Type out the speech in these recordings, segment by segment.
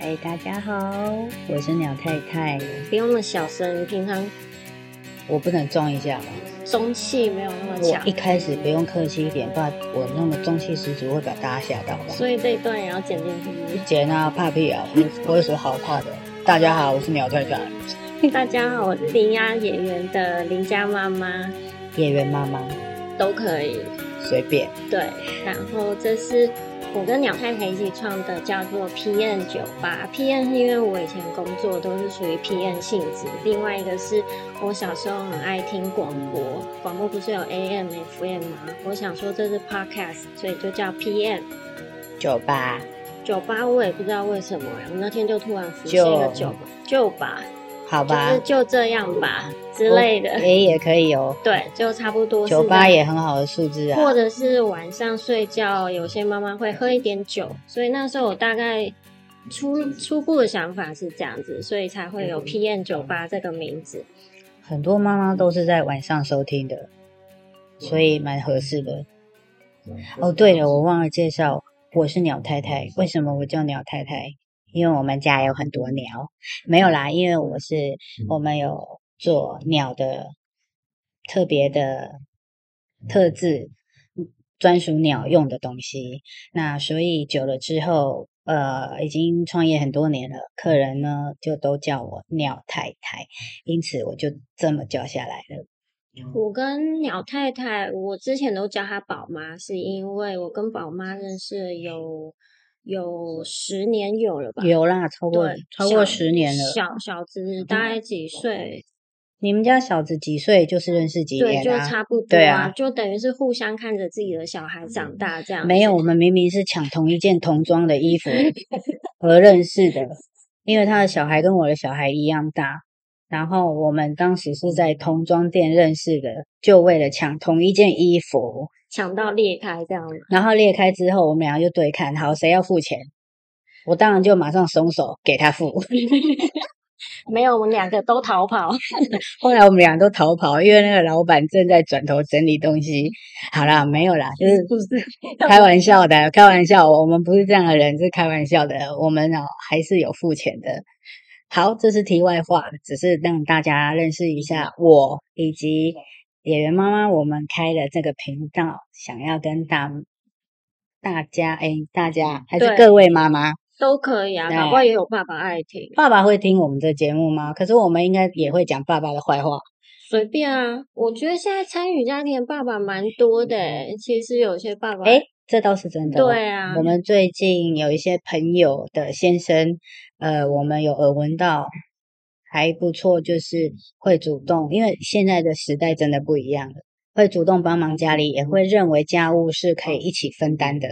嗨，大家好，我是鸟太太。不用那么小声，平常我不能装一下吗？中气没有那么强我一，开始不用客气一点，不然我那么中气十足会把大家吓到吧。所以这一段也要剪进去。剪啊怕屁啊，我我有什么好怕的？大家好，我是鸟太太，大家好，我是林鸭演员的林家妈妈，演员妈妈，都可以。随便。对，然后这是我跟鸟太太一起创的，叫做 PN 酒吧。PN 是因为我以前工作都是属于 PN 性质，另外一个是我小时候很爱听广播，广播不是有 AM、FM 吗？我想说这是 Podcast，所以就叫 PN 酒吧，酒吧。我也不知道为什么，我那天就突然浮现一个酒吧，酒吧，好吧就是，就这样吧之类的。也也可以哦。对，就差不多酒吧也很好的数字啊。或者是晚上睡觉，有些妈妈会喝一点酒，所以那时候我大概初初步的想法是这样子，所以才会有 PM 酒吧这个名字。很多妈妈都是在晚上收听的，所以蛮合适的。哦，对了，我忘了介绍，我是鸟太太。为什么我叫鸟太太？因为我们家有很多鸟。没有啦，因为我是我们有做鸟的特别的特制，专属鸟用的东西。那所以久了之后，呃，已经创业很多年了，客人呢就都叫我鸟太太，因此我就这么叫下来了。我跟鸟太太，我之前都叫她宝妈，是因为我跟宝妈认识有有十年有了吧？有啦，超过，超过十年了。小小子大概几岁？你们家小子几岁就是认识几对，就年啊？差不多对啊就等于是互相看着自己的小孩长大这样。没有，我们明明是抢同一件童装的衣服 而认识的，因为他的小孩跟我的小孩一样大，然后我们当时是在童装店认识的，就为了抢同一件衣服，抢到裂开这样吗。然后裂开之后，我们俩就对看，好，谁要付钱？我当然就马上松手给他付。没有，我们两个都逃跑。后来我们俩都逃跑，因为那个老板正在转头整理东西。好啦，没有啦，就是不是开玩笑的，开玩笑，我们不是这样的人，是开玩笑的。我们哦还是有付钱的。好，这是题外话，只是让大家认识一下我以及演员妈妈。我们开了这个频道，想要跟大大家，哎，大家还是各位妈妈，都可以啊，对搞不好也有爸爸爱听，爸爸会听我们这节目吗？可是我们应该也会讲爸爸的坏话。随便啊。我觉得现在参与家庭的爸爸蛮多的欸，其实有些爸爸，哎，这倒是真的、哦。对啊我们最近有一些朋友的先生，呃，我们有耳闻到还不错，就是会主动，因为现在的时代真的不一样了，会主动帮忙家里，也会认为家务是可以一起分担的。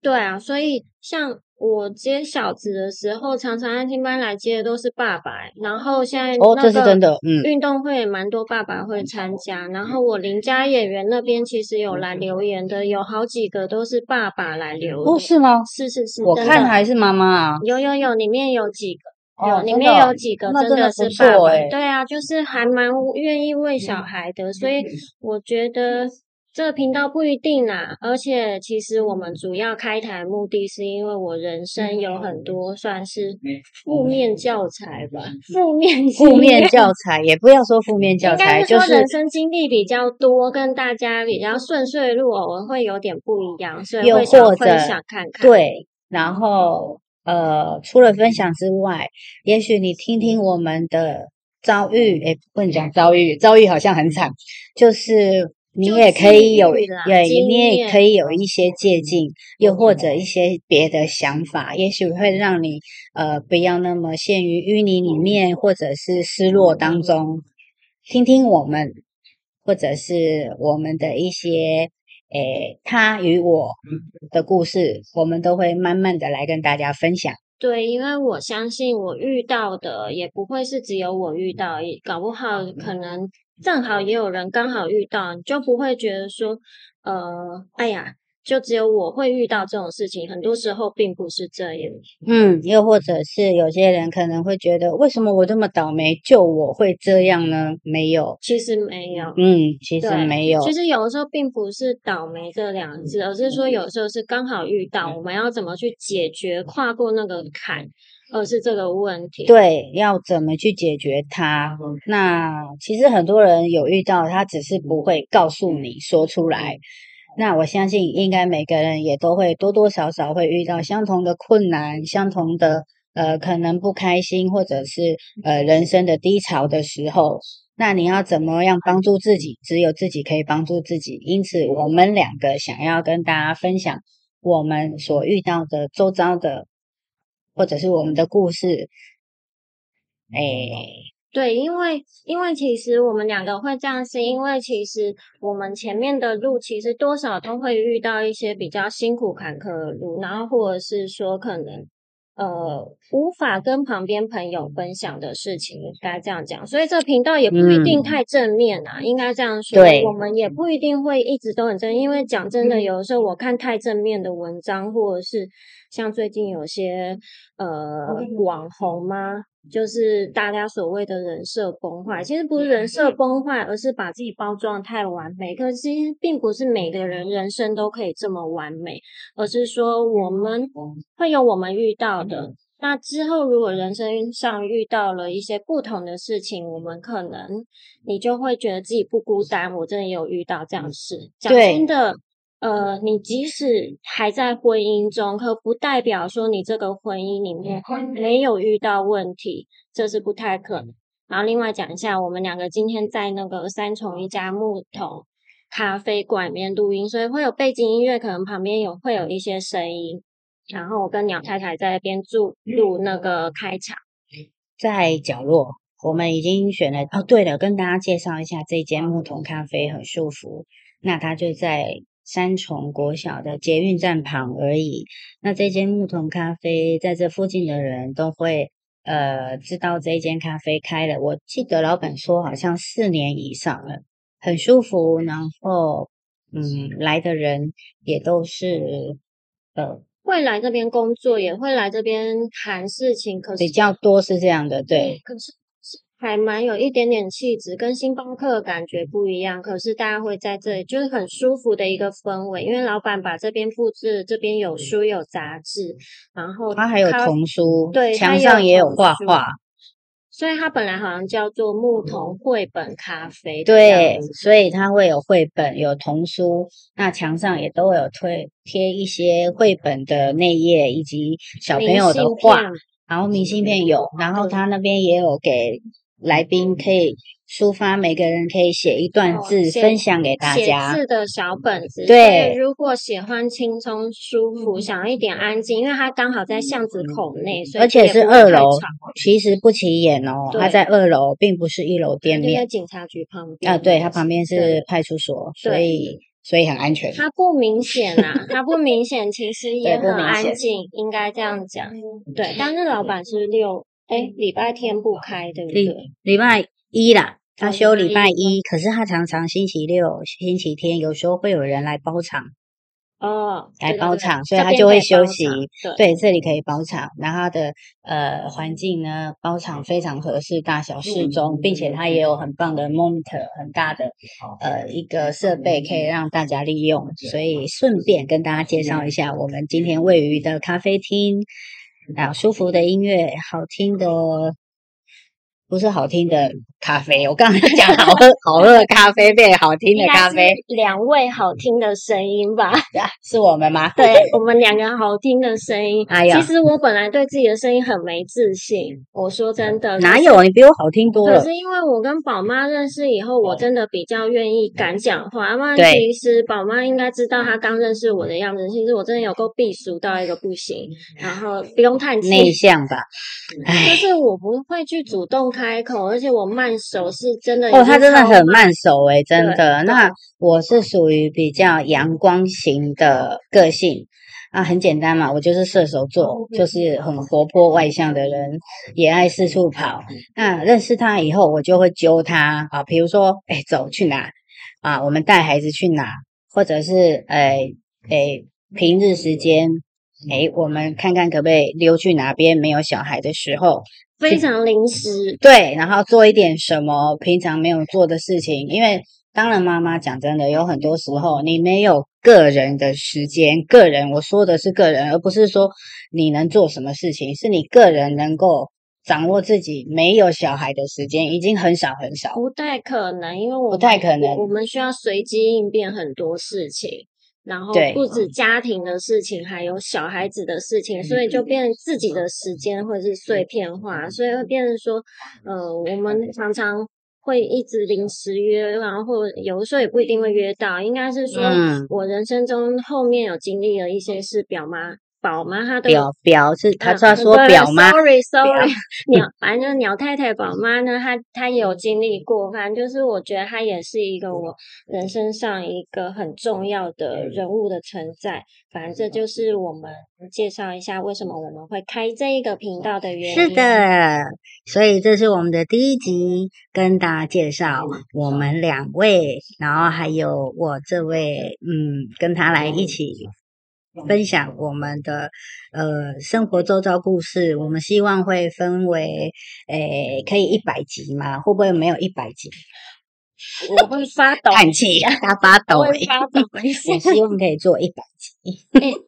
对啊，所以像我接小子的时候，常常安亲班来接的都是爸爸欸，然后现在哦，这是真的，嗯，运动会也蛮多爸爸会参加，然后我邻家演员那边其实有来留言的，有好几个都是爸爸来留言。哦，是吗？是是是，我看还是妈妈啊。有有有，里面有几个。哦有，里面有几个真真的是爸爸，欸对啊，就是还蛮愿意为小孩的，所以我觉得这个频道不一定啦。而且其实我们主要开台目的是因为我人生有很多算是负面教材吧，负面负面教材也不要说负面教材，就是人生经历比较多，跟大家比较顺遂的路偶尔会有点不一样，所以又会想分享看看。对，然后呃，除了分享之外，也许你听听我们的遭遇，诶，不能讲遭遇，遭遇好像很惨，就是你也可以有，对，你也可以有一些借鉴，又或者一些别的想法，也许会让你呃不要那么陷于淤泥里面，或者是失落当中，听听我们，或者是我们的一些。诶，他与我的故事，我们都会慢慢的来跟大家分享。对，因为我相信我遇到的也不会是只有我遇到，也搞不好可能正好也有人刚好遇到，你就不会觉得说，呃，哎呀，就只有我会遇到这种事情，很多时候并不是这样。嗯，又或者是有些人可能会觉得，为什么我这么倒霉，就我会这样呢？没有，其实没有。嗯，其实没有。其实有的时候并不是倒霉这两个字，而是说有时候是刚好遇到，我们要怎么去解决，跨过那个坎，而是这个问题。对，要怎么去解决它？那其实很多人有遇到，他只是不会告诉你说出来。那我相信，应该每个人也都会多多少少会遇到相同的困难，相同的呃，可能不开心，或者是呃人生的低潮的时候。那你要怎么样帮助自己？只有自己可以帮助自己。因此，我们两个想要跟大家分享我们所遇到的周遭的，或者是我们的故事。哎。对，因为因为其实我们两个会这样，是因为其实我们前面的路其实多少都会遇到一些比较辛苦坎坷的路，然后或者是说可能呃无法跟旁边朋友分享的事情，应该这样讲。所以这频道也不一定太正面啊，应该这样说。对，我们也不一定会一直都很正，因为讲真的，有的时候我看太正面的文章，或者是像最近有些呃网红吗？就是大家所谓的人设崩坏，其实不是人设崩坏，而是把自己包装太完美。可其实并不是每个人人生都可以这么完美，而是说我们会有我们遇到的。那之后如果人生上遇到了一些不同的事情，我们可能你就会觉得自己不孤单。我真的有遇到这样事，讲真的。呃，你即使还在婚姻中，可不代表说你这个婚姻里面没有遇到问题，这是不太可能。然后另外讲一下，我们两个今天在那个三重一家木桶咖啡馆里面录音，所以会有背景音乐，可能旁边有会有一些声音。然后我跟鸟太太在那边录录那个开场，在角落，我们已经选了。哦，对了，跟大家介绍一下，这间木桶咖啡很舒服，那它就在。三重国小的捷运站旁而已。那这间牧童咖啡，在这附近的人都会呃知道这间咖啡开了。我记得老板说好像四年以上了，很舒服。然后嗯，来的人也都是呃会来这边工作，也会来这边谈事情。可是比较多是这样的，对。可是。还蛮有一点点气质，跟星巴克感觉不一样。可是大家会在这里，就是很舒服的一个氛围。因为老板把这边布置，这边有书有杂志，然后他还有童书，对，墙上也有画画。所以它本来好像叫做牧童绘本咖啡。对，所以它会有绘本，有童书。那墙上也都有推贴一些绘本的内页，以及小朋友的画。然后明信片有，然后他那边也有给。来宾可以抒发，每个人可以写一段字分享给大家。写字的小本子。对，如果喜欢轻松舒服，想要一点安静，因为它刚好在巷子口内，所以而且是二楼，其实不起眼哦。它在二楼，并不是一楼店面。在警察局旁边啊，对，它旁边是派出所，所以所以很安全。它不明显啊，它不明显，其实也很安静，应该这样讲。对，但是老板是六。哎，礼拜天不开，对不对？礼拜一啦，他休礼拜一，可是他常常星期六、星期天有时候会有人来包场哦，来包场，所以他就会休息。对，这里可以包场，然后他的呃环境呢，包场非常合适，大小适中，并且它也有很棒的 monitor，很大的呃一个设备可以让大家利用。所以顺便跟大家介绍一下，我们今天位于的咖啡厅。啊，舒服的音乐，好听的，不是好听的咖啡。我刚才讲好喝 好喝的咖啡变好听的咖啡，两位好听的声音吧？是我们吗？对，我们两个好听的声音。哎呀，其实我本来对自己的声音很没自信。我说真的，哪有？你比我好听多了。可是因为我跟宝妈认识以后，我真的比较愿意敢讲话。那其实宝妈应该知道，她刚认识我的样子，其实我真的有够避俗到一个不行。然后不用叹气，内向吧？就是我不会去主动开口，而且我慢手是真的。哦，他真的很慢手诶，真的。那我是属于比较阳光型的个性啊，很简单嘛，我就是射手座，就是很活泼外向的人，也爱四处跑。那认识他以后，我就会揪他啊，比如说，哎，走去哪啊？我们带孩子去哪？或者是，哎。哎，平日时间，诶，我们看看可不可以溜去哪边没有小孩的时候，非常临时，对，然后做一点什么平常没有做的事情，因为当然妈妈讲真的，有很多时候你没有个人的时间，个人我说的是个人，而不是说你能做什么事情，是你个人能够。掌握自己没有小孩的时间已经很少很少，不太可能，因为我不太可能，我们需要随机应变很多事情，然后不止家庭的事情，还有小孩子的事情，所以就变自己的时间或者是碎片化，所以会变成说，呃，我们常常会一直临时约，然后或有的时候也不一定会约到，应该是说我人生中后面有经历了一些事，表妈。宝妈，她的表表是他他说表吗？Sorry Sorry，鸟反正就是鸟太太宝妈呢，她她也有经历过，反正就是我觉得她也是一个我人生上一个很重要的人物的存在。反正这就是我们介绍一下为什么我们会开这一个频道的原因。是的，所以这是我们的第一集，跟大家介绍我们两位，然后还有我这位，嗯，跟他来一起。分享我们的呃生活周遭故事，我们希望会分为诶可以一百集吗？会不会没有一百集？我会发抖，叹气，他发抖，发抖。我希望可以做一百集。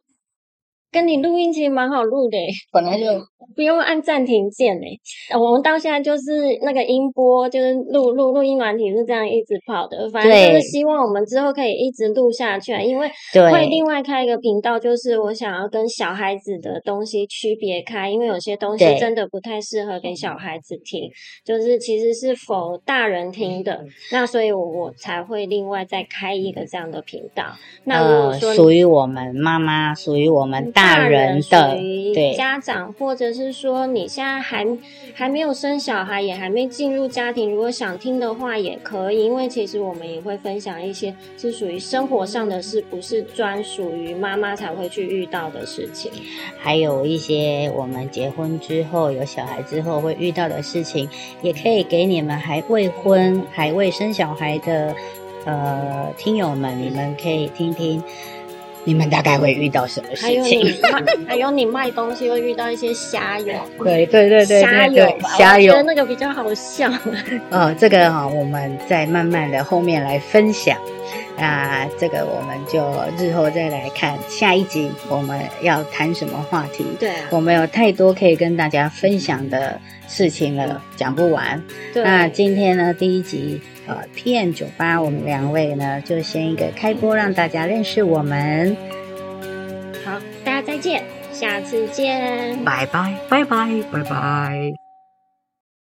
跟你录音其实蛮好录的，本来就 不用按暂停键诶。我们到现在就是那个音波，就是录录录音软体是这样一直跑的。反正就是希望我们之后可以一直录下去，因为会另外开一个频道，就是我想要跟小孩子的东西区别开，因为有些东西真的不太适合给小孩子听，就是其实是否大人听的。那所以我我才会另外再开一个这样的频道。那如果说属于我们妈妈，属于我们大。大人的对家长，或者是说你现在还还没有生小孩，也还没进入家庭，如果想听的话也可以，因为其实我们也会分享一些是属于生活上的事，不是专属于妈妈才会去遇到的事情，还有一些我们结婚之后有小孩之后会遇到的事情，也可以给你们还未婚、还未生小孩的呃听友们，你们可以听听。你们大概会遇到什么事情？还有你卖，还有你卖东西会遇到一些虾友。对对对对，虾友，虾友，那个比较好笑。哦，这个哈，我们再慢慢的后面来分享。那这个我们就日后再来看下一集我们要谈什么话题。对，我们有太多可以跟大家分享的事情了，讲不完。那今天呢，第一集。呃，PM 九八，我们两位呢，就先一个开播，让大家认识我们。好，大家再见，下次见，拜拜，拜拜，拜拜。